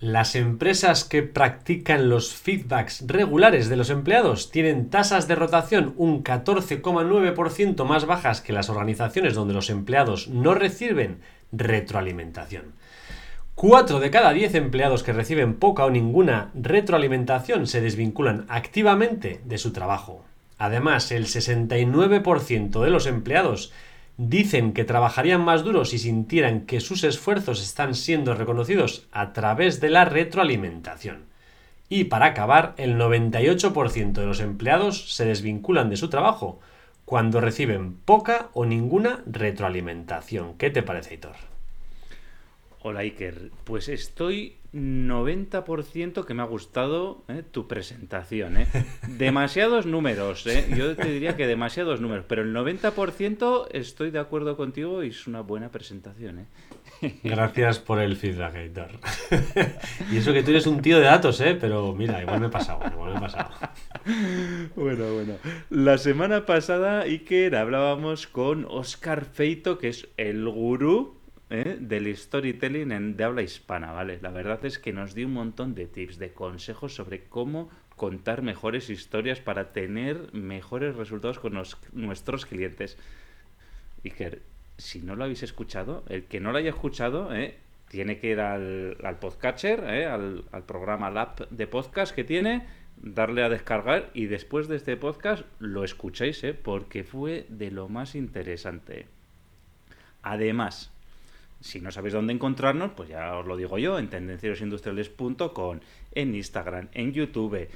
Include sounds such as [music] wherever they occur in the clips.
Las empresas que practican los feedbacks regulares de los empleados tienen tasas de rotación un 14,9% más bajas que las organizaciones donde los empleados no reciben retroalimentación. 4 de cada 10 empleados que reciben poca o ninguna retroalimentación se desvinculan activamente de su trabajo. Además, el 69% de los empleados dicen que trabajarían más duro si sintieran que sus esfuerzos están siendo reconocidos a través de la retroalimentación. Y para acabar, el 98% de los empleados se desvinculan de su trabajo cuando reciben poca o ninguna retroalimentación. ¿Qué te parece, Hitor? Hola Iker, pues estoy 90% que me ha gustado ¿eh? tu presentación. ¿eh? [laughs] Demasiados números, ¿eh? yo te diría que demasiados números, pero el 90% estoy de acuerdo contigo y es una buena presentación. ¿eh? [laughs] Gracias por el feedback, Héctor. [laughs] y eso que tú eres un tío de datos, ¿eh? pero mira, igual me he pasado, igual me he pasado. Bueno, bueno. La semana pasada, Iker, hablábamos con Oscar Feito, que es el gurú ¿eh? del storytelling en, de habla hispana, ¿vale? La verdad es que nos dio un montón de tips, de consejos sobre cómo contar mejores historias para tener mejores resultados con nuestros clientes. Que si no lo habéis escuchado, el que no lo haya escuchado, ¿eh? tiene que ir al, al podcatcher, ¿eh? al, al programa, al app de podcast que tiene, darle a descargar y después de este podcast lo escucháis, ¿eh? porque fue de lo más interesante. Además, si no sabéis dónde encontrarnos, pues ya os lo digo yo, en tendencierosindustriales.com, en Instagram, en YouTube.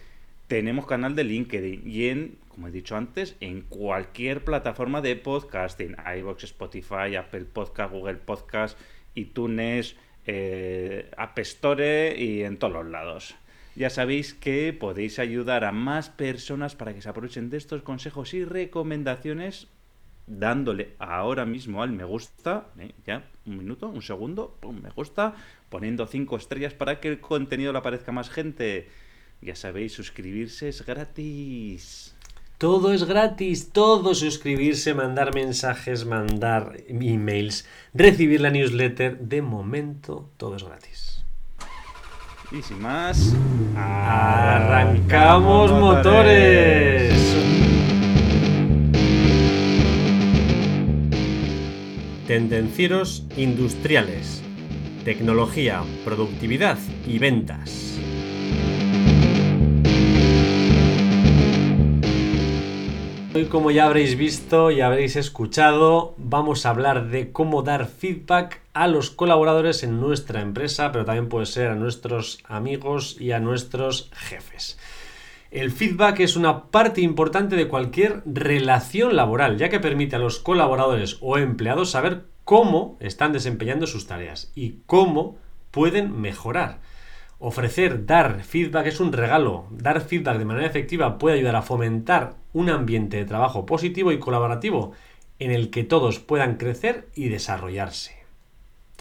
Tenemos canal de LinkedIn y en, como he dicho antes, en cualquier plataforma de podcasting. iVoox, Spotify, Apple Podcast, Google Podcast, iTunes, eh, App Store y en todos los lados. Ya sabéis que podéis ayudar a más personas para que se aprovechen de estos consejos y recomendaciones dándole ahora mismo al me gusta, ¿eh? ya, un minuto, un segundo, me gusta, poniendo cinco estrellas para que el contenido le aparezca más gente. Ya sabéis, suscribirse es gratis. Todo es gratis, todo suscribirse, mandar mensajes, mandar emails, recibir la newsletter, de momento todo es gratis. Y sin más, arrancamos motores. Tendencieros industriales. Tecnología, productividad y ventas. Hoy, como ya habréis visto y habréis escuchado, vamos a hablar de cómo dar feedback a los colaboradores en nuestra empresa, pero también puede ser a nuestros amigos y a nuestros jefes. El feedback es una parte importante de cualquier relación laboral, ya que permite a los colaboradores o empleados saber cómo están desempeñando sus tareas y cómo pueden mejorar. Ofrecer, dar feedback es un regalo. Dar feedback de manera efectiva puede ayudar a fomentar un ambiente de trabajo positivo y colaborativo en el que todos puedan crecer y desarrollarse.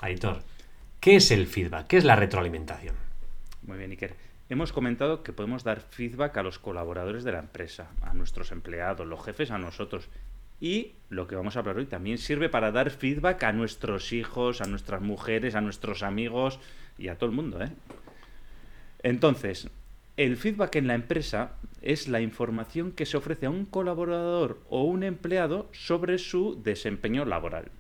Aitor, ¿qué es el feedback? ¿Qué es la retroalimentación? Muy bien, Iker. Hemos comentado que podemos dar feedback a los colaboradores de la empresa, a nuestros empleados, los jefes, a nosotros. Y lo que vamos a hablar hoy también sirve para dar feedback a nuestros hijos, a nuestras mujeres, a nuestros amigos y a todo el mundo. ¿eh? Entonces, el feedback en la empresa es la información que se ofrece a un colaborador o un empleado sobre su desempeño laboral.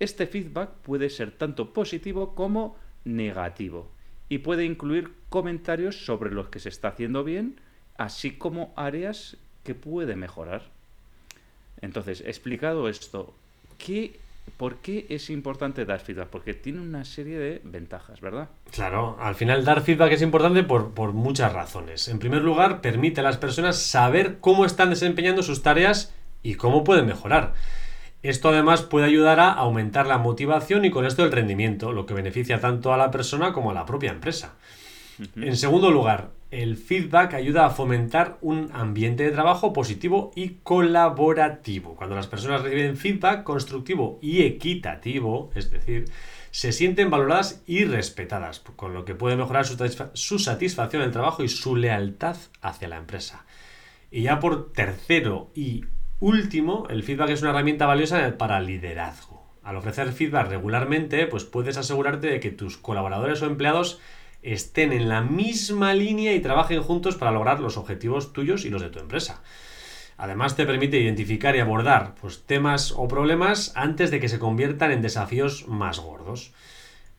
Este feedback puede ser tanto positivo como negativo y puede incluir comentarios sobre lo que se está haciendo bien, así como áreas que puede mejorar. Entonces, explicado esto, ¿qué, ¿por qué es importante dar feedback? Porque tiene una serie de ventajas, ¿verdad? Claro, al final dar feedback es importante por, por muchas razones. En primer lugar, permite a las personas saber cómo están desempeñando sus tareas y cómo pueden mejorar. Esto además puede ayudar a aumentar la motivación y con esto el rendimiento, lo que beneficia tanto a la persona como a la propia empresa. En segundo lugar, el feedback ayuda a fomentar un ambiente de trabajo positivo y colaborativo. Cuando las personas reciben feedback constructivo y equitativo, es decir, se sienten valoradas y respetadas, con lo que puede mejorar su, su satisfacción en el trabajo y su lealtad hacia la empresa. Y ya por tercero y último, el feedback es una herramienta valiosa para liderazgo. Al ofrecer feedback regularmente, pues puedes asegurarte de que tus colaboradores o empleados estén en la misma línea y trabajen juntos para lograr los objetivos tuyos y los de tu empresa. Además te permite identificar y abordar pues, temas o problemas antes de que se conviertan en desafíos más gordos.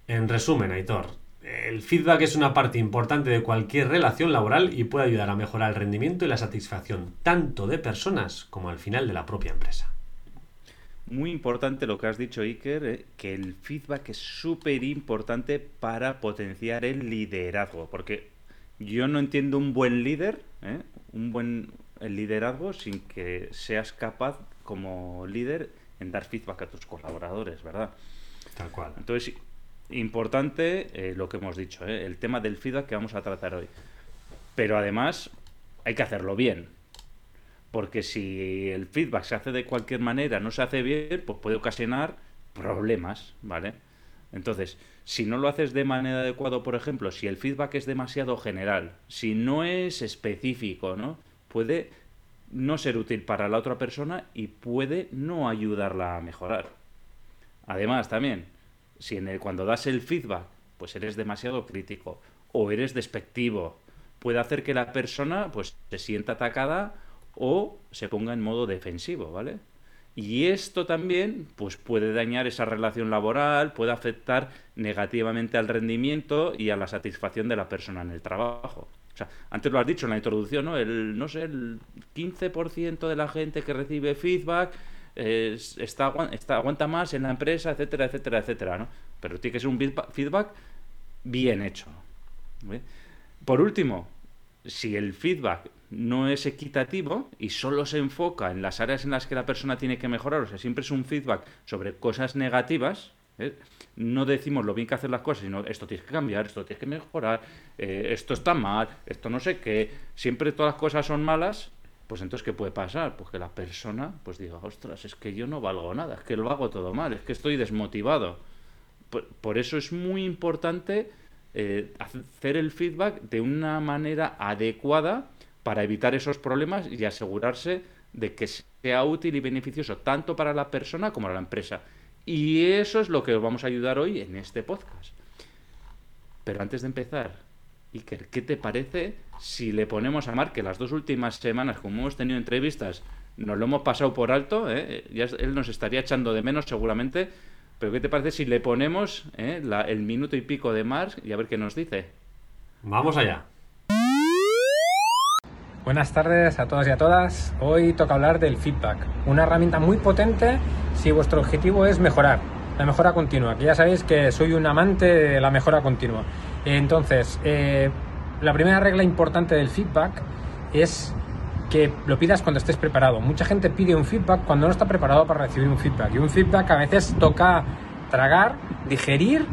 En resumen, Aitor, el feedback es una parte importante de cualquier relación laboral y puede ayudar a mejorar el rendimiento y la satisfacción tanto de personas como al final de la propia empresa. Muy importante lo que has dicho, Iker, eh, que el feedback es súper importante para potenciar el liderazgo, porque yo no entiendo un buen líder, ¿eh? un buen liderazgo sin que seas capaz como líder en dar feedback a tus colaboradores, ¿verdad? Tal cual. Entonces, importante eh, lo que hemos dicho, ¿eh? el tema del feedback que vamos a tratar hoy. Pero además hay que hacerlo bien. Porque si el feedback se hace de cualquier manera, no se hace bien, pues puede ocasionar problemas, ¿vale? Entonces, si no lo haces de manera adecuada, por ejemplo, si el feedback es demasiado general, si no es específico, ¿no? Puede no ser útil para la otra persona y puede no ayudarla a mejorar. Además, también, si en el, cuando das el feedback, pues eres demasiado crítico o eres despectivo, puede hacer que la persona pues se sienta atacada o se ponga en modo defensivo, ¿vale? Y esto también pues puede dañar esa relación laboral, puede afectar negativamente al rendimiento y a la satisfacción de la persona en el trabajo. Antes lo has dicho en la introducción, ¿no? El, no sé, el 15% de la gente que recibe feedback está, está, aguanta más en la empresa, etcétera, etcétera, etcétera, ¿no? Pero tiene que ser un feedback bien hecho. Por último, si el feedback no es equitativo y solo se enfoca en las áreas en las que la persona tiene que mejorar, o sea, siempre es un feedback sobre cosas negativas, ¿eh? no decimos lo bien que hacer las cosas, sino esto tienes que cambiar, esto tienes que mejorar, eh, esto está mal, esto no sé qué, siempre todas las cosas son malas, pues entonces, ¿qué puede pasar? Pues que la persona pues diga, ostras, es que yo no valgo nada, es que lo hago todo mal, es que estoy desmotivado. Por, eso es muy importante eh, hacer el feedback de una manera adecuada para evitar esos problemas y asegurarse de que sea útil y beneficioso tanto para la persona como para la empresa. Y eso es lo que os vamos a ayudar hoy en este podcast. Pero antes de empezar, Iker, ¿qué te parece si le ponemos a Mark que las dos últimas semanas, como hemos tenido entrevistas, nos lo hemos pasado por alto? ¿eh? Ya él nos estaría echando de menos seguramente. Pero ¿qué te parece si le ponemos eh, el minuto y pico de Mark y a ver qué nos dice? Vamos allá. Buenas tardes a todos y a todas. Hoy toca hablar del feedback, una herramienta muy potente si vuestro objetivo es mejorar, la mejora continua, que ya sabéis que soy un amante de la mejora continua. Entonces, eh, la primera regla importante del feedback es que lo pidas cuando estés preparado. Mucha gente pide un feedback cuando no está preparado para recibir un feedback. Y un feedback a veces toca tragar, digerir,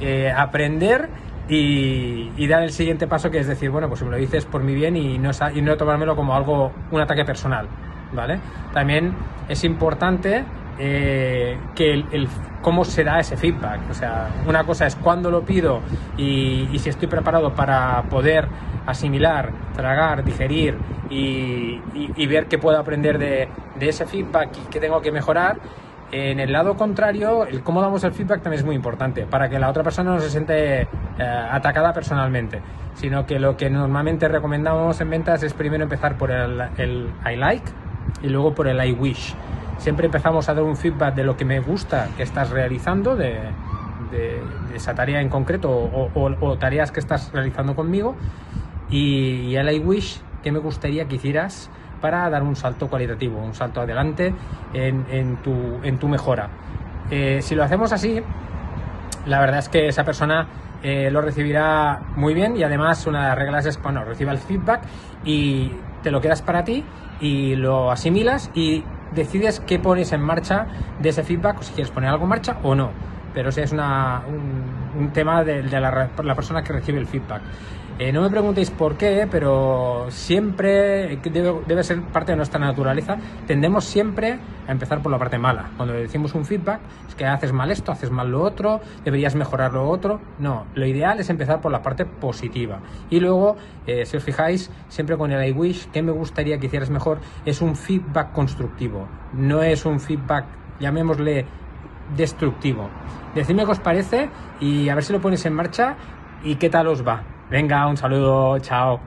eh, aprender y, dar el siguiente paso que es decir, bueno, pues me lo dices por mi bien y no, y no tomármelo como algo, un ataque personal, ¿vale? También es importante eh, que el, cómo se da ese feedback. O sea, una cosa es cuándo lo pido y, si estoy preparado para poder asimilar, tragar, digerir y, ver qué puedo aprender de, de, ese feedback y qué tengo que mejorar. En el lado contrario, el cómo damos el feedback también es muy importante para que la otra persona no se siente eh, atacada personalmente, sino que lo que normalmente recomendamos en ventas es primero empezar por el, el I like y luego por el I wish. Siempre empezamos a dar un feedback de lo que me gusta que estás realizando, de, esa tarea en concreto o, tareas que estás realizando conmigo y, y el I wish que me gustaría que hicieras para dar un salto cualitativo, un salto adelante en, tu, mejora. Eh, si lo hacemos así, la verdad es que esa persona eh, lo recibirá muy bien y además una de las reglas es, bueno, reciba el feedback y te lo quedas para ti y lo asimilas y decides qué pones en marcha de ese feedback, o si quieres poner algo en marcha o no. Pero ese es una, un, tema de, la, la persona que recibe el feedback. Eh, no me preguntéis por qué, pero siempre debe, ser parte de nuestra naturaleza. Tendemos siempre a empezar por la parte mala. Cuando decimos un feedback, es que haces mal esto, haces mal lo otro, deberías mejorar lo otro. No, lo ideal es empezar por la parte positiva. Y luego, eh, si os fijáis, siempre con el I wish, ¿qué me gustaría que hicieras mejor? Es un feedback constructivo. No es un feedback, llamémosle, destructivo. Decidme qué os parece y a ver si lo pones en marcha y qué tal os va. Venga, un saludo, chao.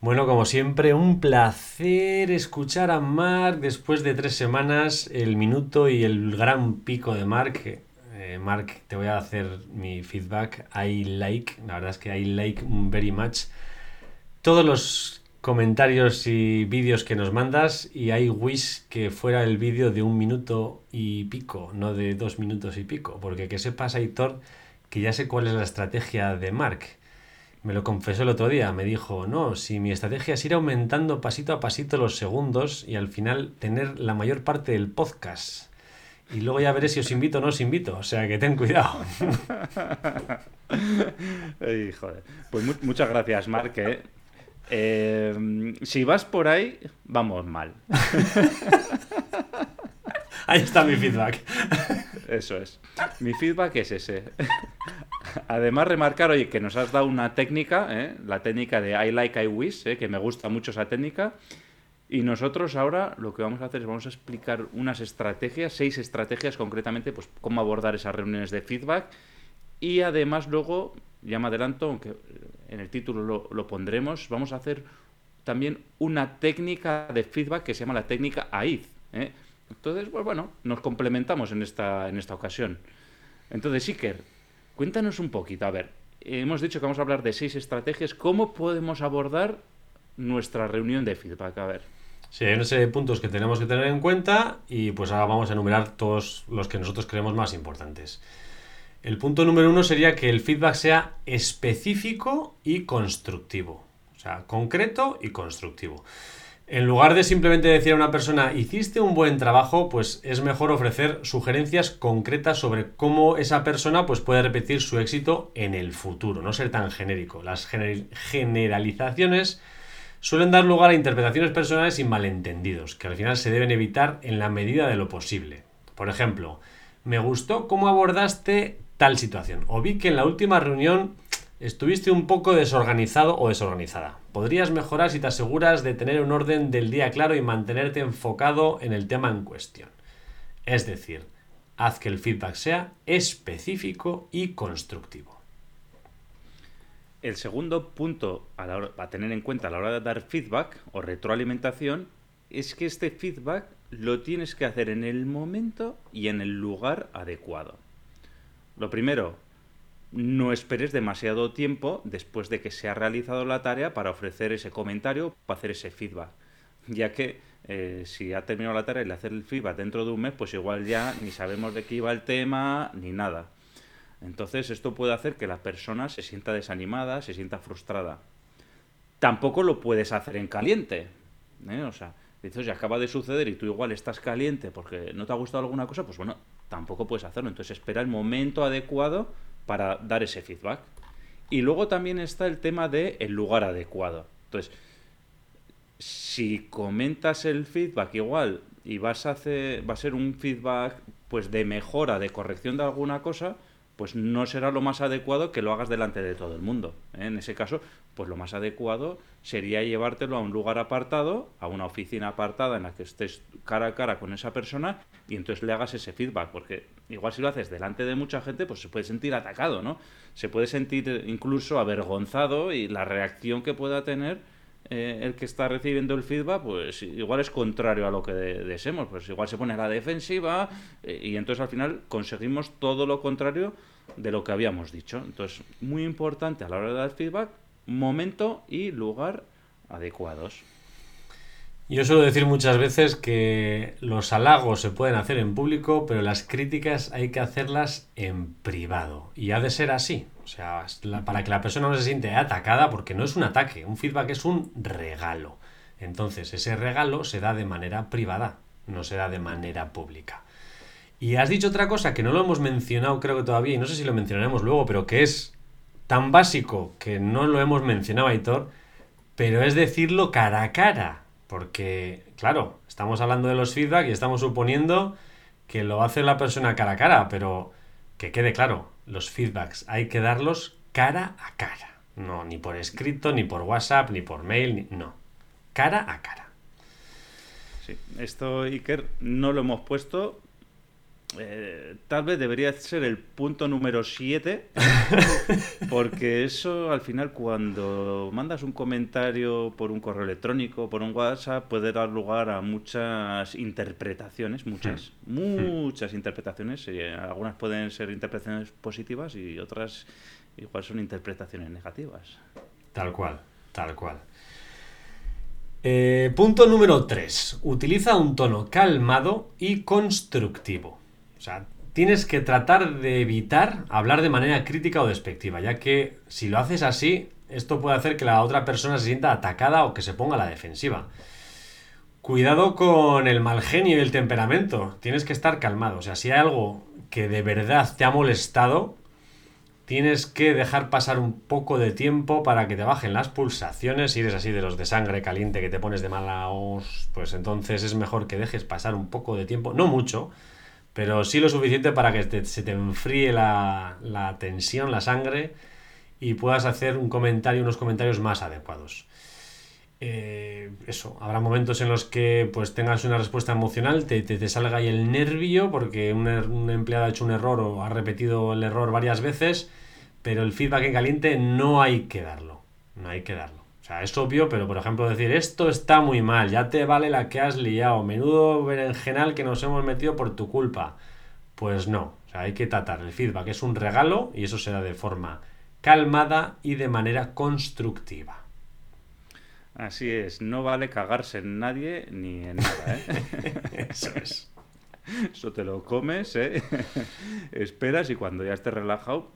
Bueno, como siempre, un placer escuchar a Mark después de tres semanas, el minuto y el gran pico de Mark. Eh, Mark, te voy a hacer mi feedback. I like, la verdad es que I like very much todos los comentarios y vídeos que nos mandas y I wish que fuera el vídeo de un minuto y pico, no de dos minutos y pico, porque que sepas, Aitor, que ya sé cuál es la estrategia de Mark me lo confesó el otro día, me dijo, no, si mi estrategia es ir aumentando pasito a pasito los segundos y al final tener la mayor parte del podcast. Y luego ya veré si os invito o no os invito, o sea que ten cuidado. [laughs] Pues muchas gracias, Mark. ¿eh? Eh, si vas por ahí, vamos mal. [laughs] Ahí está mi feedback. Eso es. Mi feedback es ese. Además, remarcar, oye, que nos has dado una técnica, ¿eh? la técnica de I like, I wish, ¿eh? que me gusta mucho esa técnica. Y nosotros ahora lo que vamos a hacer es vamos a explicar unas estrategias, seis estrategias concretamente, pues cómo abordar esas reuniones de feedback. Y además luego, ya me adelanto, aunque en el título lo, pondremos, vamos a hacer también una técnica de feedback que se llama la técnica AID. ¿eh? Entonces, pues bueno, nos complementamos en esta, en esta ocasión. Entonces, Iker, Cuéntanos un poquito, a ver, hemos dicho que vamos a hablar de seis estrategias, ¿cómo podemos abordar nuestra reunión de feedback? A ver. Sí, hay una serie de puntos que tenemos que tener en cuenta y pues ahora vamos a enumerar todos los que nosotros creemos más importantes. El punto número uno sería que el feedback sea específico y constructivo. O sea, concreto y constructivo. En lugar de simplemente decir a una persona, hiciste un buen trabajo, pues es mejor ofrecer sugerencias concretas sobre cómo esa persona pues, puede repetir su éxito en el futuro, no ser tan genérico. Las generalizaciones suelen dar lugar a interpretaciones personales y malentendidos, que al final se deben evitar en la medida de lo posible. Por ejemplo, me gustó cómo abordaste tal situación, o vi que en la última reunión Estuviste un poco desorganizado o desorganizada. Podrías mejorar si te aseguras de tener un orden del día claro y mantenerte enfocado en el tema en cuestión. Es decir, haz que el feedback sea específico y constructivo. El segundo punto a, tener en cuenta a la hora de dar feedback o retroalimentación es que este feedback lo tienes que hacer en el momento y en el lugar adecuado. Lo primero, no esperes demasiado tiempo después de que se ha realizado la tarea para ofrecer ese comentario, para hacer ese feedback. Ya que eh, si ha terminado la tarea y le hacer el feedback dentro de un mes, pues igual ya ni sabemos de qué iba el tema ni nada. Entonces esto puede hacer que la persona se sienta desanimada, se sienta frustrada. Tampoco lo puedes hacer en caliente. ¿eh? O sea, dices, acaba de suceder y tú igual estás caliente porque no te ha gustado alguna cosa, pues bueno, tampoco puedes hacerlo. Entonces espera el momento adecuado para dar ese feedback. Y luego también está el tema del el lugar adecuado. Entonces, si comentas el feedback igual y vas a hacer, va a ser un feedback pues de mejora, de corrección de alguna cosa, pues no será lo más adecuado que lo hagas delante de todo el mundo. ¿eh? En ese caso, pues lo más adecuado sería llevártelo a un lugar apartado, a una oficina apartada en la que estés cara a cara con esa persona y entonces le hagas ese feedback, porque igual si lo haces delante de mucha gente, pues se puede sentir atacado, ¿no? Se puede sentir incluso avergonzado y la reacción que pueda tener eh, el que está recibiendo el feedback, pues igual es contrario a lo que deseemos, pues igual se pone a la defensiva eh, y entonces al final conseguimos todo lo contrario de lo que habíamos dicho. Entonces, muy importante a la hora de dar feedback, momento y lugar adecuados. Yo suelo decir muchas veces que los halagos se pueden hacer en público, pero las críticas hay que hacerlas en privado. Y ha de ser así. O sea, para que la persona no se siente atacada, porque no es un ataque, un feedback es un regalo. Entonces, ese regalo se da de manera privada, no se da de manera pública. Y has dicho otra cosa que no lo hemos mencionado, creo que todavía, y no sé si lo mencionaremos luego, pero que es tan básico que no lo hemos mencionado, Aitor, pero es decirlo cara a cara. Porque, claro, estamos hablando de los feedback y estamos suponiendo que lo hace la persona cara a cara, pero que quede claro, los feedbacks hay que darlos cara a cara. No, ni por escrito, ni por WhatsApp, ni por mail, no. Cara a cara. Sí, esto, Iker, no lo hemos puesto eh, tal vez debería ser el punto número 7, [laughs] porque eso al final cuando mandas un comentario por un correo electrónico, por un WhatsApp, puede dar lugar a muchas interpretaciones, muchas, hmm. muchas interpretaciones. Y algunas pueden ser interpretaciones positivas y otras igual son interpretaciones negativas. Tal cual, tal cual. Eh, punto número 3. Utiliza un tono calmado y constructivo. Sea, tienes que tratar de evitar hablar de manera crítica o despectiva, ya que si lo haces así, esto puede hacer que la otra persona se sienta atacada o que se ponga a la defensiva. Cuidado con el mal genio y el temperamento. Tienes que estar calmado. O sea, si hay algo que de verdad te ha molestado, tienes que dejar pasar un poco de tiempo para que te bajen las pulsaciones. Si eres así de los de sangre caliente que te pones de mala os, pues entonces es mejor que dejes pasar un poco de tiempo, no mucho, pero sí lo suficiente para que se te enfríe la, tensión, la sangre y puedas hacer un comentario, unos comentarios más adecuados. Eh, eso, habrá momentos en los que pues tengas una respuesta emocional, te, te, salga ahí el nervio porque un, er, un, empleado ha hecho un error o ha repetido el error varias veces, pero el feedback en caliente no hay que darlo, no hay que darlo. O sea, es obvio, pero por ejemplo decir, esto está muy mal, ya te vale la que has liado, menudo berenjenal que nos hemos metido por tu culpa. Pues no, o sea, hay que tratar. El feedback es un regalo y eso se da de forma calmada y de manera constructiva. Así es, no vale cagarse en nadie ni en nada, ¿eh? [laughs] eso es. Eso te lo comes, ¿eh? [laughs] Esperas y cuando ya estés relajado,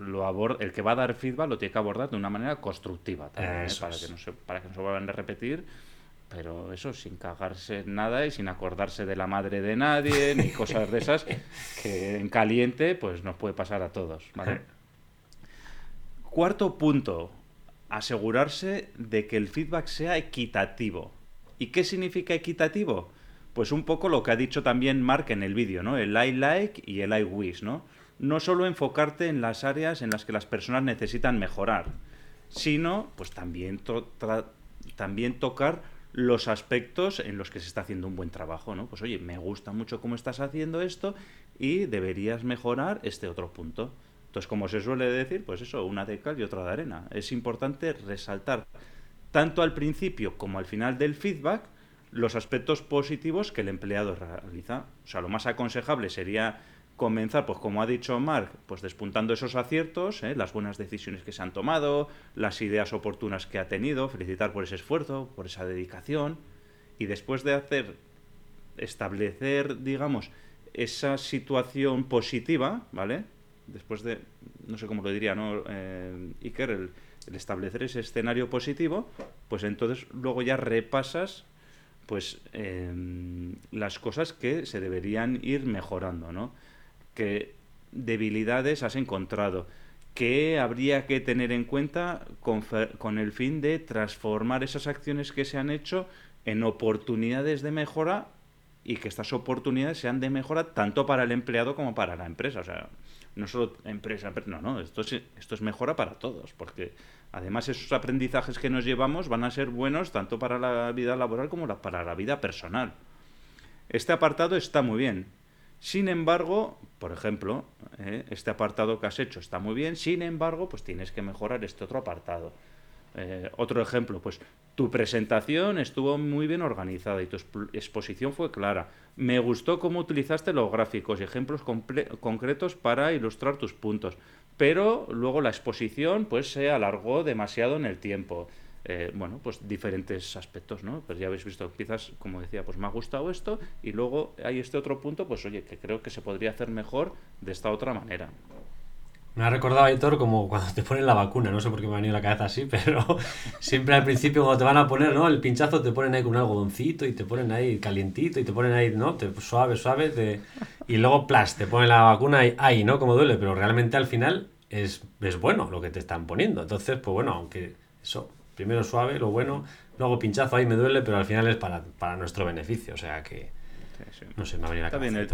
lo el que va a dar feedback lo tiene que abordar de una manera constructiva también, ¿eh? para, que no se, para que no se vuelvan a repetir. Pero eso, sin cagarse en nada y sin acordarse de la madre de nadie, ni [laughs] cosas de esas, que en caliente pues nos puede pasar a todos. [laughs] Cuarto punto, asegurarse de que el feedback sea equitativo. ¿Y qué significa equitativo? Pues un poco lo que ha dicho también Mark en el vídeo, ¿no? El I like y el I wish, ¿no? No solo enfocarte en las áreas en las que las personas necesitan mejorar, sino pues también, también tocar los aspectos en los que se está haciendo un buen trabajo, ¿no? Pues oye, me gusta mucho cómo estás haciendo esto y deberías mejorar este otro punto. Entonces, como se suele decir, pues eso, una de cal y otra de arena. Es importante resaltar tanto al principio como al final del feedback los aspectos positivos que el empleado realiza. O sea, lo más aconsejable sería comenzar, pues como ha dicho Mark, pues despuntando esos aciertos, ¿eh? las buenas decisiones que se han tomado, las ideas oportunas que ha tenido, felicitar por ese esfuerzo, por esa dedicación, y después de hacer, establecer, digamos, esa situación positiva, ¿vale? Después de, no sé cómo lo diría, ¿no? Eh, Iker, el, establecer ese escenario positivo, pues entonces luego ya repasas pues em, las cosas que se deberían ir mejorando, ¿no? Debilidades has encontrado, qué habría que tener en cuenta con, el fin de transformar esas acciones que se han hecho en oportunidades de mejora y que estas oportunidades sean de mejora tanto para el empleado como para la empresa. O sea, no solo empresa, no, no, esto es, esto es mejora para todos, porque además esos aprendizajes que nos llevamos van a ser buenos tanto para la vida laboral como para la vida personal. Este apartado está muy bien, sin embargo, por ejemplo, eh, este apartado que has hecho está muy bien, sin embargo, pues tienes que mejorar este otro apartado. Eh, otro ejemplo, pues tu presentación estuvo muy bien organizada y tu exposición fue clara. Me gustó cómo utilizaste los gráficos y ejemplos concretos para ilustrar tus puntos, pero luego la exposición pues se alargó demasiado en el tiempo. Eh, bueno, pues diferentes aspectos, ¿no? Pues ya habéis visto, empiezas, como decía, pues me ha gustado esto y luego hay este otro punto, pues oye, que creo que se podría hacer mejor de esta otra manera. Me ha recordado, Aitor, como cuando te ponen la vacuna, no sé por qué me ha venido la cabeza así, pero [laughs] siempre al principio cuando te van a poner, ¿no? El pinchazo te ponen ahí con un algodoncito y te ponen ahí calientito y te ponen ahí, ¿no? Te, suave, suave, y luego, plas, te ponen la vacuna y ahí, ¿no? Como duele, pero realmente al final es, es bueno lo que te están poniendo. Entonces, pues bueno, aunque eso Primero suave, lo bueno, luego pinchazo ahí me duele, pero al final es para, nuestro beneficio. O sea que. No sé, me ha venido la cabeza. el,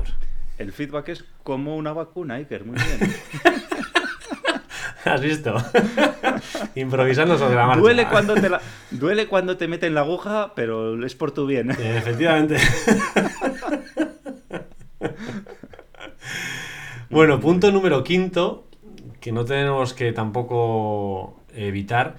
el, feedback es como una vacuna, Iker, muy bien. [laughs] ¿Has visto? [laughs] Improvisando sobre la marcha. Duele cuando, te duele cuando te meten la aguja, pero es por tu bien. Efectivamente. [laughs] Bueno, punto número quinto, que no tenemos que tampoco evitar.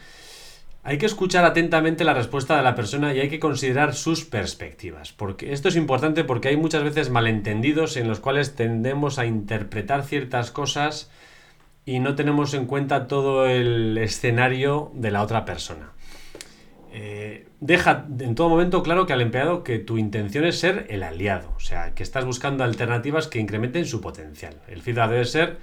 Hay que escuchar atentamente la respuesta de la persona y hay que considerar sus perspectivas. Porque esto es importante porque hay muchas veces malentendidos en los cuales tendemos a interpretar ciertas cosas y no tenemos en cuenta todo el escenario de la otra persona. Eh, deja en todo momento claro que al empleado que tu intención es ser el aliado, o sea, que estás buscando alternativas que incrementen su potencial. El feedback debe ser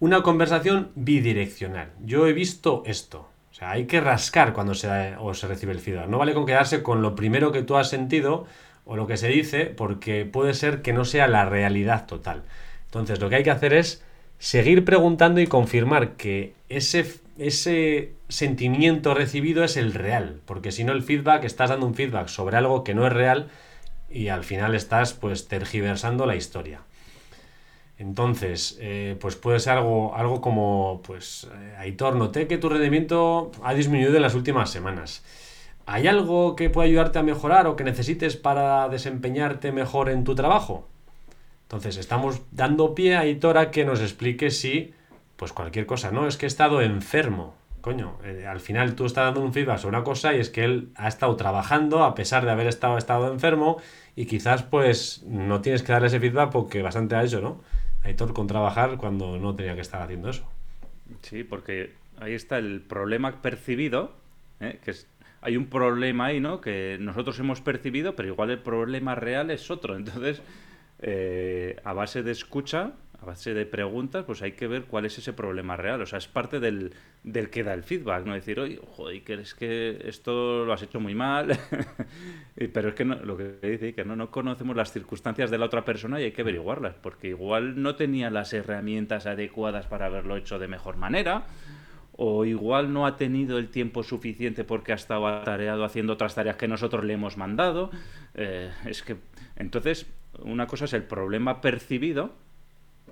una conversación bidireccional. Yo he visto esto, o sea, hay que rascar cuando se, o se recibe el feedback. No vale con quedarse con lo primero que tú has sentido o lo que se dice, porque puede ser que no sea la realidad total. Entonces, lo que hay que hacer es seguir preguntando y confirmar que ese, ese sentimiento recibido es el real, porque si no el feedback, estás dando un feedback sobre algo que no es real y al final estás pues tergiversando la historia. Entonces, eh, pues puede ser algo, algo como, pues, eh, Aitor, noté que tu rendimiento ha disminuido en las últimas semanas. ¿Hay algo que pueda ayudarte a mejorar o que necesites para desempeñarte mejor en tu trabajo? Entonces, estamos dando pie a Aitor a que nos explique si, pues cualquier cosa, ¿no? Es que he estado enfermo. Coño, eh, al final tú estás dando un feedback sobre una cosa y es que él ha estado trabajando a pesar de haber estado, estado enfermo y quizás pues no tienes que darle ese feedback porque bastante a eso, ¿no? Aitor con trabajar cuando no tenía que estar haciendo eso. Sí, porque ahí está el problema percibido, ¿eh? que es, hay un problema ahí, ¿no? Que nosotros hemos percibido, pero igual el problema real es otro. [laughs] Entonces, eh, a base de escucha, a base de preguntas, pues hay que ver cuál es ese problema real. O sea, es parte del, del que da el feedback, ¿no? Decir, oye, joder, que es que esto lo has hecho muy mal. [laughs] Pero es que no, lo que dice que no, no conocemos las circunstancias de la otra persona y hay que averiguarlas, porque igual no tenía las herramientas adecuadas para haberlo hecho de mejor manera. O igual no ha tenido el tiempo suficiente porque ha estado atareado haciendo otras tareas que nosotros le hemos mandado. Eh, es que, entonces, una cosa es el problema percibido,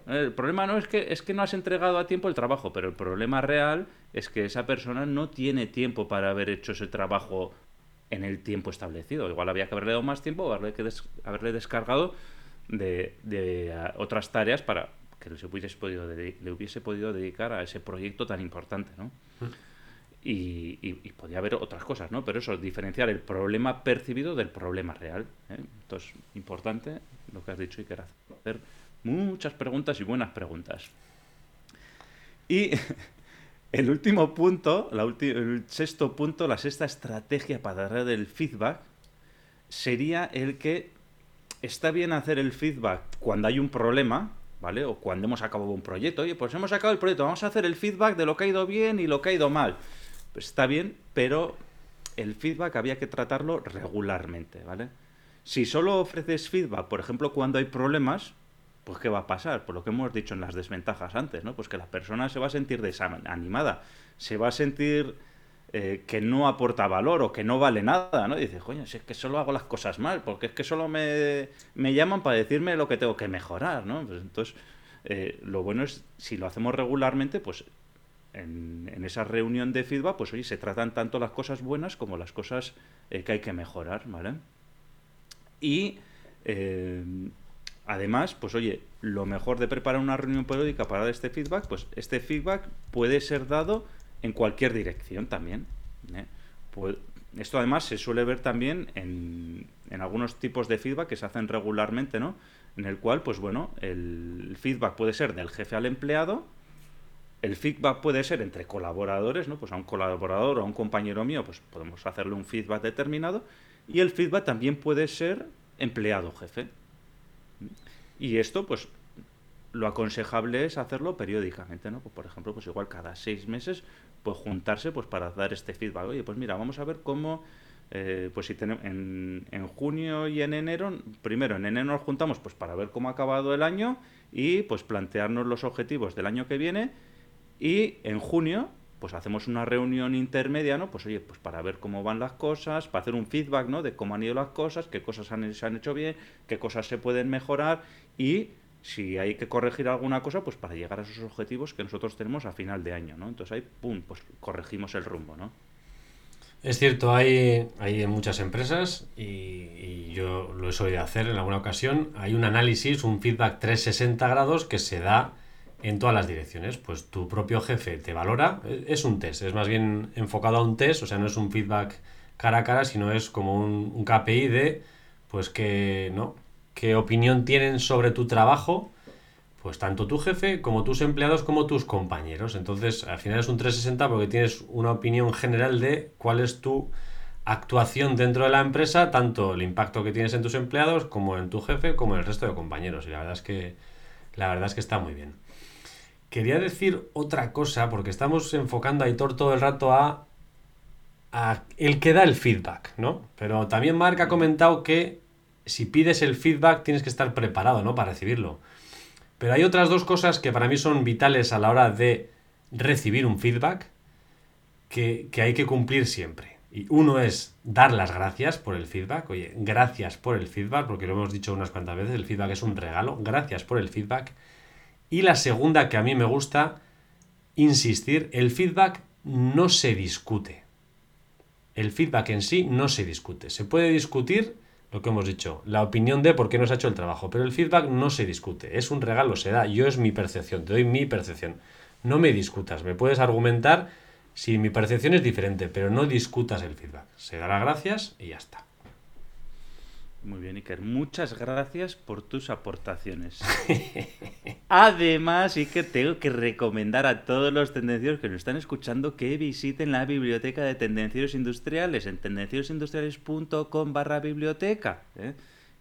el problema no es que, es que no has entregado a tiempo el trabajo, pero el problema real es que esa persona no tiene tiempo para haber hecho ese trabajo en el tiempo establecido. Igual había que haberle dado más tiempo o haberle, que haberle descargado de, de otras tareas para que le hubiese, podido le hubiese podido dedicar a ese proyecto tan importante, ¿no? Mm. Y, y, podía haber otras cosas, ¿no? Pero eso, diferenciar el problema percibido del problema real. ¿eh? Entonces, importante lo que has dicho y que hacer Muchas preguntas y buenas preguntas. Y [laughs] el último punto, la el sexto punto, la sexta estrategia para dar el feedback sería el que está bien hacer el feedback cuando hay un problema, ¿vale? O cuando hemos acabado un proyecto. Oye, pues hemos acabado el proyecto, vamos a hacer el feedback de lo que ha ido bien y lo que ha ido mal. Pues está bien, pero el feedback había que tratarlo regularmente, ¿vale? Si solo ofreces feedback, por ejemplo, cuando hay problemas, pues ¿qué va a pasar? Por lo que hemos dicho en las desventajas antes, ¿no? Pues que la persona se va a sentir desanimada, se va a sentir eh, que no aporta valor o que no vale nada, ¿no? dice, coño, si es que solo hago las cosas mal, porque es que solo me, me llaman para decirme lo que tengo que mejorar, ¿no? Pues entonces, eh, lo bueno es, si lo hacemos regularmente, pues en, en, esa reunión de feedback, pues oye, se tratan tanto las cosas buenas como las cosas eh, que hay que mejorar, ¿vale? Y Además, pues oye, lo mejor de preparar una reunión periódica para dar este feedback, pues este feedback puede ser dado en cualquier dirección también. ¿eh? Pues, esto además se suele ver también en, en, algunos tipos de feedback que se hacen regularmente, ¿no? En el cual, pues bueno, el feedback puede ser del jefe al empleado, el feedback puede ser entre colaboradores, ¿no? Pues a un colaborador o a un compañero mío, pues podemos hacerle un feedback determinado, y el feedback también puede ser empleado-jefe. Y esto, pues, lo aconsejable es hacerlo periódicamente, ¿no? Pues, por ejemplo, pues igual cada seis meses, pues juntarse pues para dar este feedback. Oye, pues mira, vamos a ver cómo, eh, pues si tenemos en, en, junio y en enero, primero en enero nos juntamos pues para ver cómo ha acabado el año y pues plantearnos los objetivos del año que viene y en junio pues hacemos una reunión intermedia, ¿no? Pues oye, pues para ver cómo van las cosas, para hacer un feedback, ¿no? De cómo han ido las cosas, qué cosas se han hecho bien, qué cosas se pueden mejorar y si hay que corregir alguna cosa, pues para llegar a esos objetivos que nosotros tenemos a final de año, ¿no? Entonces ahí, pum, pues corregimos el rumbo, ¿no? Es cierto, hay, hay en muchas empresas y, y, yo lo he solido hacer en alguna ocasión, hay un análisis, un feedback 360 grados que se da en todas las direcciones. Pues tu propio jefe te valora, e, es un test, es más bien enfocado a un test, o sea, no es un feedback cara a cara, sino es como un, un KPI de, pues que, ¿no? ¿Qué opinión tienen sobre tu trabajo? Pues tanto tu jefe como tus empleados como tus compañeros. Entonces, al final es un 360 porque tienes una opinión general de cuál es tu actuación dentro de la empresa, tanto el impacto que tienes en tus empleados como en tu jefe, como en el resto de compañeros. Y la verdad es que la verdad es que está muy bien. Quería decir otra cosa, porque estamos enfocando a Hitor todo el rato a, el que da el feedback, ¿no? Pero también Mark ha comentado que si pides el feedback tienes que estar preparado, ¿no? Para recibirlo. Pero hay otras dos cosas que para mí son vitales a la hora de recibir un feedback que, que hay que cumplir siempre. Y uno es dar las gracias por el feedback. Oye, gracias por el feedback, porque lo hemos dicho unas cuantas veces, el feedback es un regalo. Gracias por el feedback. Y la segunda que a mí me gusta insistir, el feedback no se discute. El feedback en sí no se discute. Se puede discutir lo que hemos dicho, la opinión de por qué no se ha hecho el trabajo, pero el feedback no se discute, es un regalo, se da, yo es mi percepción, te doy mi percepción. No me discutas, me puedes argumentar si mi percepción es diferente, pero no discutas el feedback. Se dará gracias y ya está. Muy bien, Iker. Muchas gracias por tus aportaciones. [laughs] Además, Iker, tengo que recomendar a todos los tendencieros que nos están escuchando que visiten la biblioteca de tendencieros industriales en tendencierosindustriales.com barra biblioteca. ¿eh?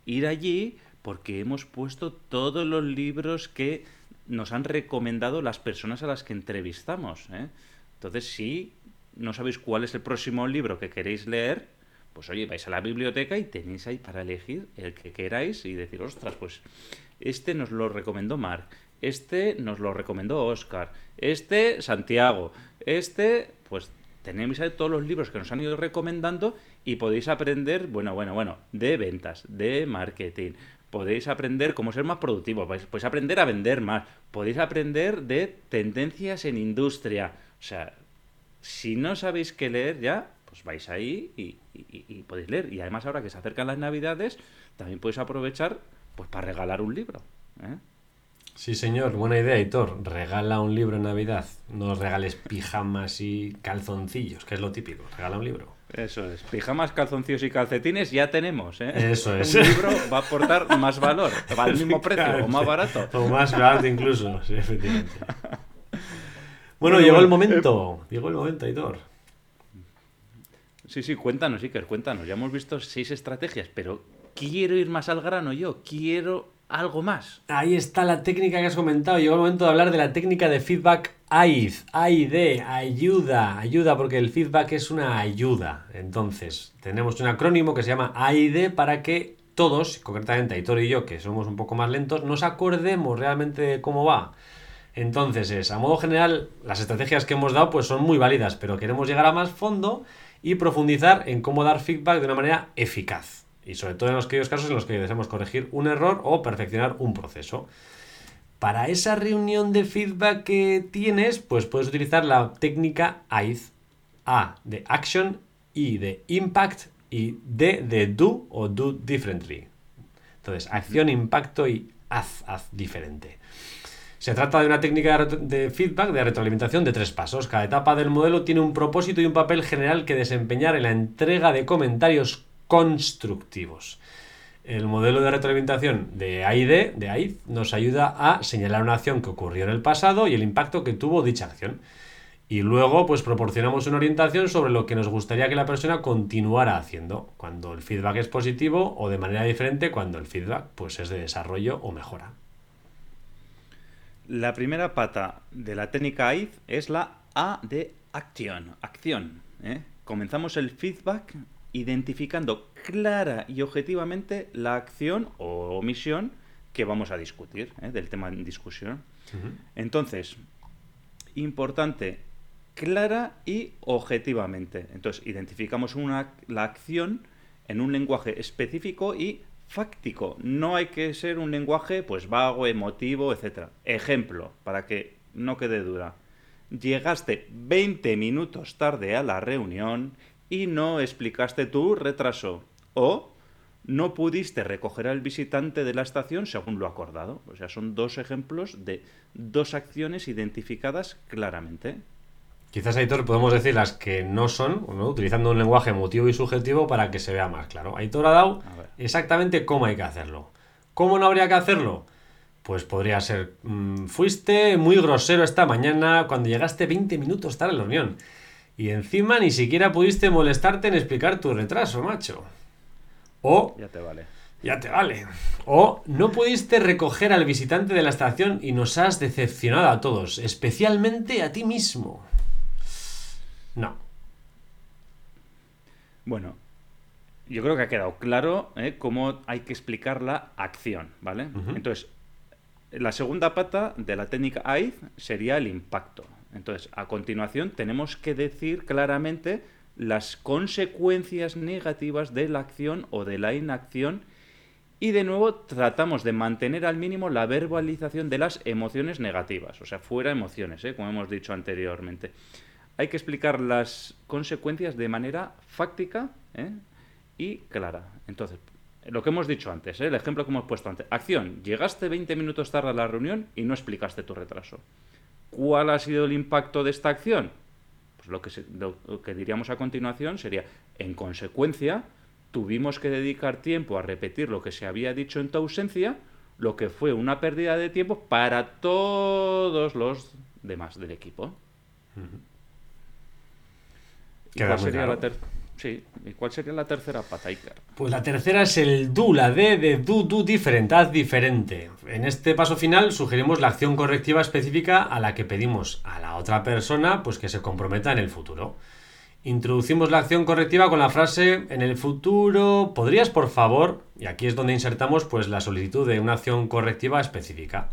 Ir allí porque hemos puesto todos los libros que nos han recomendado las personas a las que entrevistamos. ¿eh? Entonces, si no sabéis cuál es el próximo libro que queréis leer, pues oye, vais a la biblioteca y tenéis ahí para elegir el que queráis y decir, ostras, pues este nos lo recomendó Mark, este nos lo recomendó Oscar, este Santiago, este, pues tenéis ahí todos los libros que nos han ido recomendando y podéis aprender, bueno, bueno, bueno, de ventas, de marketing, podéis aprender cómo ser más productivo, podéis aprender a vender más, podéis aprender de tendencias en industria, o sea, si no sabéis qué leer ya, pues vais ahí y, podéis leer. Y además ahora que se acercan las navidades, también podéis aprovechar pues para regalar un libro. ¿eh? Sí, señor, buena idea, Hitor. Regala un libro en Navidad. No regales pijamas y calzoncillos, que es lo típico. Regala un libro. Eso es. Pijamas, calzoncillos y calcetines ya tenemos, ¿eh? Eso es. Un libro va a aportar más valor. [laughs] Va al mismo precio o más barato. O más barato incluso, sí, efectivamente. [laughs] Bueno, llegó el momento. Llegó el momento, Hitor. Sí, sí, cuéntanos, Iker, cuéntanos. Ya hemos visto seis estrategias, pero quiero ir más al grano yo. Quiero algo más. Ahí está la técnica que has comentado. Llegó el momento de hablar de la técnica de feedback AID. AID, ayuda, ayuda, porque el feedback es una ayuda. Entonces, tenemos un acrónimo que se llama AID para que todos, concretamente Aitor y yo, que somos un poco más lentos, nos acordemos realmente de cómo va. Entonces es, a modo general, las estrategias que hemos dado pues son muy válidas, pero queremos llegar a más fondo y profundizar en cómo dar feedback de una manera eficaz. Y sobre todo en los aquellos casos en los que deseamos corregir un error o perfeccionar un proceso. Para esa reunión de feedback que tienes, pues puedes utilizar la técnica AID. A de action, I de impact y D de do o do differently. Entonces, acción, impacto y haz, haz diferente. Se trata de una técnica de feedback, de retroalimentación de tres pasos. Cada etapa del modelo tiene un propósito y un papel general que desempeñar en la entrega de comentarios constructivos. El modelo de retroalimentación de AID, de AID nos ayuda a señalar una acción que ocurrió en el pasado y el impacto que tuvo dicha acción. Y luego, pues proporcionamos una orientación sobre lo que nos gustaría que la persona continuara haciendo, cuando el feedback es positivo o de manera diferente cuando el feedback pues, es de desarrollo o mejora. La primera pata de la técnica AID es la A de acción. Acción. ¿eh? Comenzamos el feedback identificando clara y objetivamente la acción o omisión que vamos a discutir, ¿eh? del tema en discusión. Entonces, importante, clara y objetivamente. Entonces, identificamos una, la acción en un lenguaje específico y fáctico. No hay que ser un lenguaje pues vago, emotivo, etc. Ejemplo, para que no quede duda. Llegaste 20 minutos tarde a la reunión y no explicaste tu retraso. O no pudiste recoger al visitante de la estación según lo acordado. O sea, son dos ejemplos de dos acciones identificadas claramente. Quizás, Aitor, podemos decir las que no son, utilizando un lenguaje emotivo y subjetivo para que se vea más claro. Aitor ha dado exactamente cómo hay que hacerlo. ¿Cómo no habría que hacerlo? Pues podría ser, mm, fuiste muy grosero esta mañana cuando llegaste 20 minutos tarde a la reunión. Y encima ni siquiera pudiste molestarte en explicar tu retraso, macho. O... Ya te vale. Ya te vale. O no pudiste recoger al visitante de la estación y nos has decepcionado a todos, especialmente a ti mismo. No. Bueno, yo creo que ha quedado claro ¿eh? cómo hay que explicar la acción, ¿vale? Entonces, la segunda pata de la técnica AID sería el impacto. Entonces, a continuación tenemos que decir claramente las consecuencias negativas de la acción o de la inacción y de nuevo tratamos de mantener al mínimo la verbalización de las emociones negativas, o sea, fuera emociones, ¿eh? como hemos dicho anteriormente. Hay que explicar las consecuencias de manera fáctica ¿eh? y clara. Entonces, lo que hemos dicho antes, ¿eh? el ejemplo que hemos puesto antes. Acción, llegaste 20 minutos tarde a la reunión y no explicaste tu retraso. ¿Cuál ha sido el impacto de esta acción? Pues lo que, lo que diríamos a continuación sería, en consecuencia, tuvimos que dedicar tiempo a repetir lo que se había dicho en tu ausencia, lo que fue una pérdida de tiempo para todos los demás del equipo. ¿Cuál sería la tercera? Sí, ¿y cuál sería la tercera pata, Iker? Pues la tercera es el do, la D de do, do diferente, haz diferente. En este paso final sugerimos la acción correctiva específica a la que pedimos a la otra persona pues que se comprometa en el futuro. Introducimos la acción correctiva con la frase en el futuro, ¿podrías por favor? Y aquí es donde insertamos pues la solicitud de una acción correctiva específica.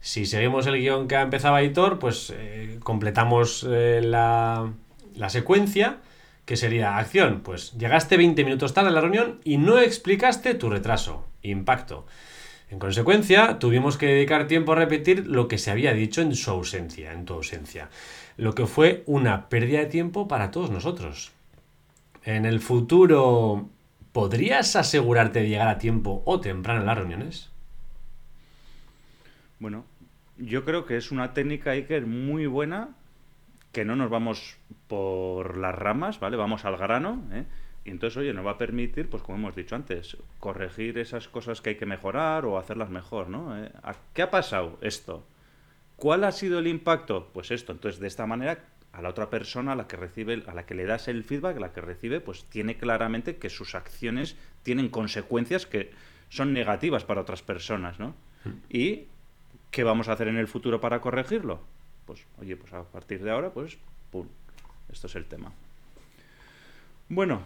Si seguimos el guion que ha empezado Editor, pues eh, completamos eh, la, la secuencia que sería acción, pues llegaste 20 minutos tarde a la reunión y no explicaste tu retraso, impacto. En consecuencia, tuvimos que dedicar tiempo a repetir lo que se había dicho en su ausencia, en tu ausencia, lo que fue una pérdida de tiempo para todos nosotros. En el futuro, ¿podrías asegurarte de llegar a tiempo o temprano a las reuniones? Bueno, yo creo que es una técnica Iker muy buena que no nos vamos por las ramas, ¿vale? Vamos al grano, ¿eh? Y entonces, oye, nos va a permitir, pues como hemos dicho antes, corregir esas cosas que hay que mejorar o hacerlas mejor, ¿no? ¿Eh? ¿Qué ha pasado esto? ¿Cuál ha sido el impacto? Pues esto. Entonces, de esta manera, a la otra persona a la que recibe, a la que le das el feedback, a la que recibe, pues tiene claramente que sus acciones tienen consecuencias que son negativas para otras personas, ¿no? Hmm. Y ¿qué vamos a hacer en el futuro para corregirlo? Pues oye, pues a partir de ahora, pues, pum, esto es el tema. Bueno,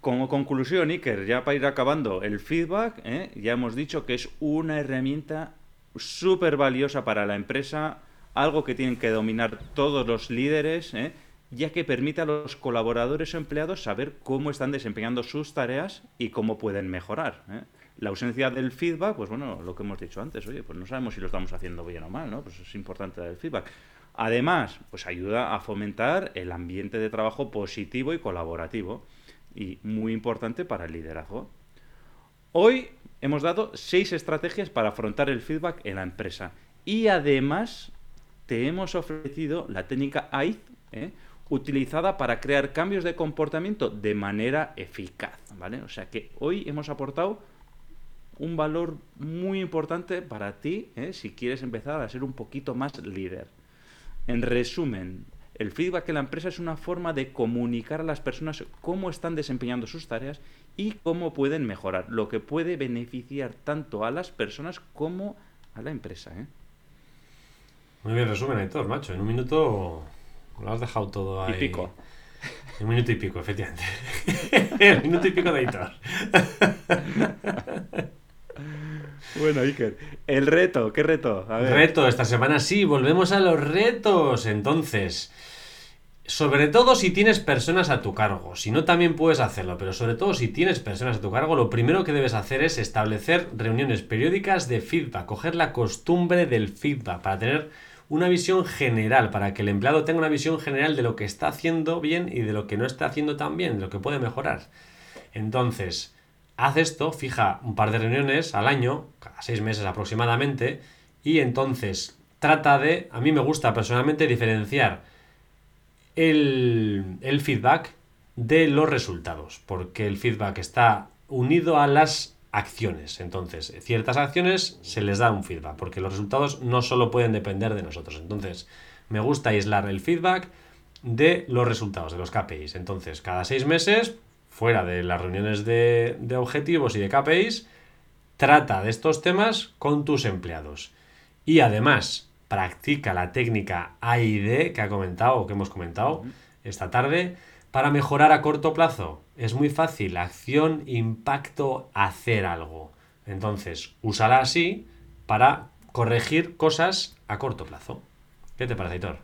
como conclusión, Iker, ya para ir acabando, el feedback, ¿eh? ya hemos dicho que es una herramienta súper valiosa para la empresa, algo que tienen que dominar todos los líderes, ¿eh? ya que permite a los colaboradores o empleados saber cómo están desempeñando sus tareas y cómo pueden mejorar. ¿eh? La ausencia del feedback, pues bueno, lo que hemos dicho antes, oye, pues no sabemos si lo estamos haciendo bien o mal, ¿no? Pues es importante dar el feedback. Además, pues ayuda a fomentar el ambiente de trabajo positivo y colaborativo y muy importante para el liderazgo. Hoy hemos dado seis estrategias para afrontar el feedback en la empresa y además te hemos ofrecido la técnica AID, ¿eh? utilizada para crear cambios de comportamiento de manera eficaz, ¿vale? O sea que hoy hemos aportado un valor muy importante para ti ¿eh? si quieres empezar a ser un poquito más líder. En resumen, el feedback en la empresa es una forma de comunicar a las personas cómo están desempeñando sus tareas y cómo pueden mejorar, lo que puede beneficiar tanto a las personas como a la empresa. ¿eh? Muy bien, resumen, Héctor, macho. En un minuto lo has dejado todo ahí. Y pico. Un minuto y pico, efectivamente. [laughs] un minuto y pico de editor. [laughs] Bueno, Iker, el reto, ¿qué reto? Reto, esta semana sí, volvemos a los retos. Entonces, sobre todo si tienes personas a tu cargo, si no también puedes hacerlo, pero sobre todo si tienes personas a tu cargo, lo primero que debes hacer es establecer reuniones periódicas de feedback, coger la costumbre del feedback para tener una visión general, para que el empleado tenga una visión general de lo que está haciendo bien y de lo que no está haciendo tan bien, de lo que puede mejorar. Entonces, haz esto, fija un par de reuniones al año, cada seis meses aproximadamente, y entonces trata de, a mí me gusta personalmente diferenciar el, el feedback de los resultados, porque el feedback está unido a las acciones. Entonces, ciertas acciones se les da un feedback, porque los resultados no solo pueden depender de nosotros. Entonces, me gusta aislar el feedback de los resultados, de los KPIs. Entonces, cada seis meses, fuera de las reuniones de, de objetivos y de KPIs, trata de estos temas con tus empleados. Y además, practica la técnica AID que ha comentado, que hemos comentado esta tarde, para mejorar a corto plazo. Es muy fácil, acción, impacto, hacer algo. Entonces, úsala así para corregir cosas a corto plazo. ¿Qué te parece, Hitor?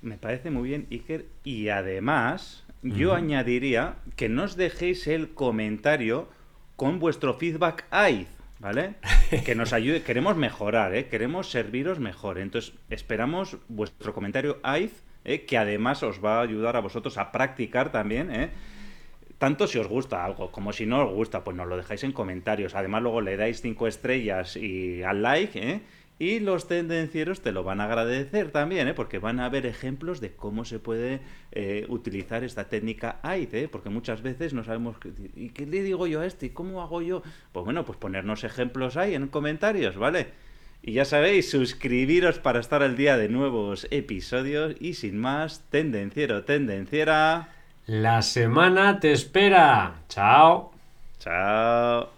Me parece muy bien, Iker. Y además, yo añadiría que no os dejéis el comentario con vuestro feedback AID, ¿vale? [laughs] que nos ayude. Queremos mejorar, ¿eh? Queremos serviros mejor. Entonces, esperamos vuestro comentario AID, ¿eh? que además os va a ayudar a vosotros a practicar también, ¿eh? Tanto si os gusta algo como si no os gusta, pues nos lo dejáis en comentarios. Además, luego le dais cinco estrellas y al like, ¿eh? Y los tendencieros te lo van a agradecer también, ¿eh? porque van a ver ejemplos de cómo se puede eh, utilizar esta técnica AID, ¿eh? porque muchas veces no sabemos, ¿y qué le digo yo a este? ¿Y cómo hago yo? Pues bueno, pues ponernos ejemplos ahí en comentarios, ¿vale? Y ya sabéis, suscribiros para estar al día de nuevos episodios y sin más, tendenciero, tendenciera. La semana te espera. Chao. Chao.